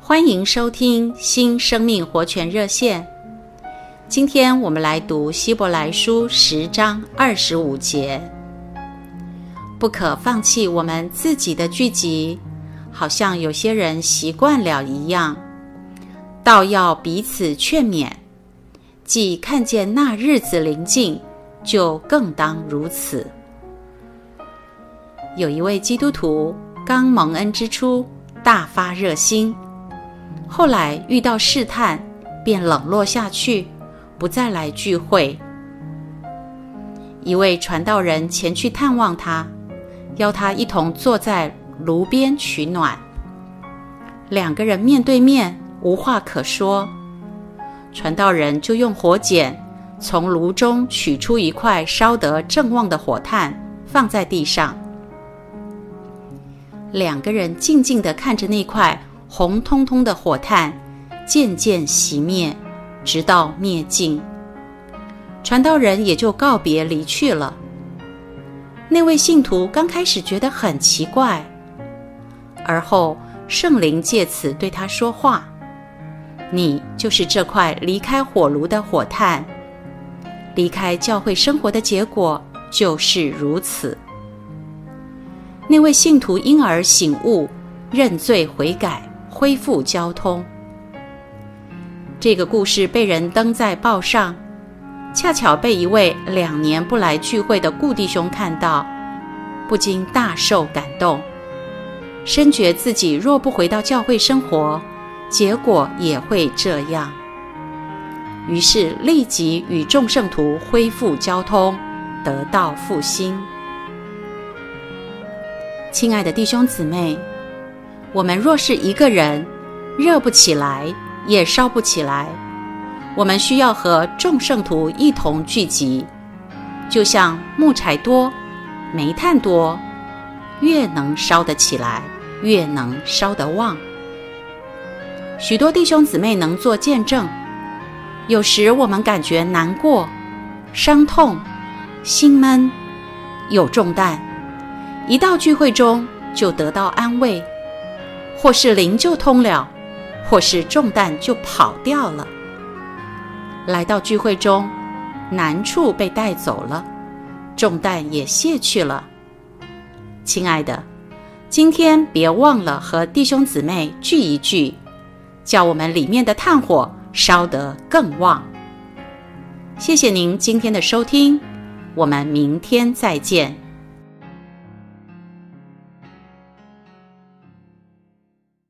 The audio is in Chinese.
欢迎收听新生命活泉热线。今天我们来读希伯来书十章二十五节。不可放弃我们自己的聚集，好像有些人习惯了一样，倒要彼此劝勉。既看见那日子临近，就更当如此。有一位基督徒刚蒙恩之初，大发热心。后来遇到试探，便冷落下去，不再来聚会。一位传道人前去探望他，邀他一同坐在炉边取暖。两个人面对面，无话可说。传道人就用火剪从炉中取出一块烧得正旺的火炭，放在地上。两个人静静地看着那块。红彤彤的火炭渐渐熄灭，直到灭尽。传道人也就告别离去了。那位信徒刚开始觉得很奇怪，而后圣灵借此对他说话：“你就是这块离开火炉的火炭，离开教会生活的结果就是如此。”那位信徒因而醒悟，认罪悔改。恢复交通。这个故事被人登在报上，恰巧被一位两年不来聚会的故弟兄看到，不禁大受感动，深觉自己若不回到教会生活，结果也会这样。于是立即与众圣徒恢复交通，得到复兴。亲爱的弟兄姊妹。我们若是一个人，热不起来，也烧不起来。我们需要和众圣徒一同聚集，就像木柴多、煤炭多，越能烧得起来，越能烧得旺。许多弟兄姊妹能做见证。有时我们感觉难过、伤痛、心闷、有重担，一到聚会中就得到安慰。或是灵就通了，或是重担就跑掉了。来到聚会中，难处被带走了，重担也卸去了。亲爱的，今天别忘了和弟兄姊妹聚一聚，叫我们里面的炭火烧得更旺。谢谢您今天的收听，我们明天再见。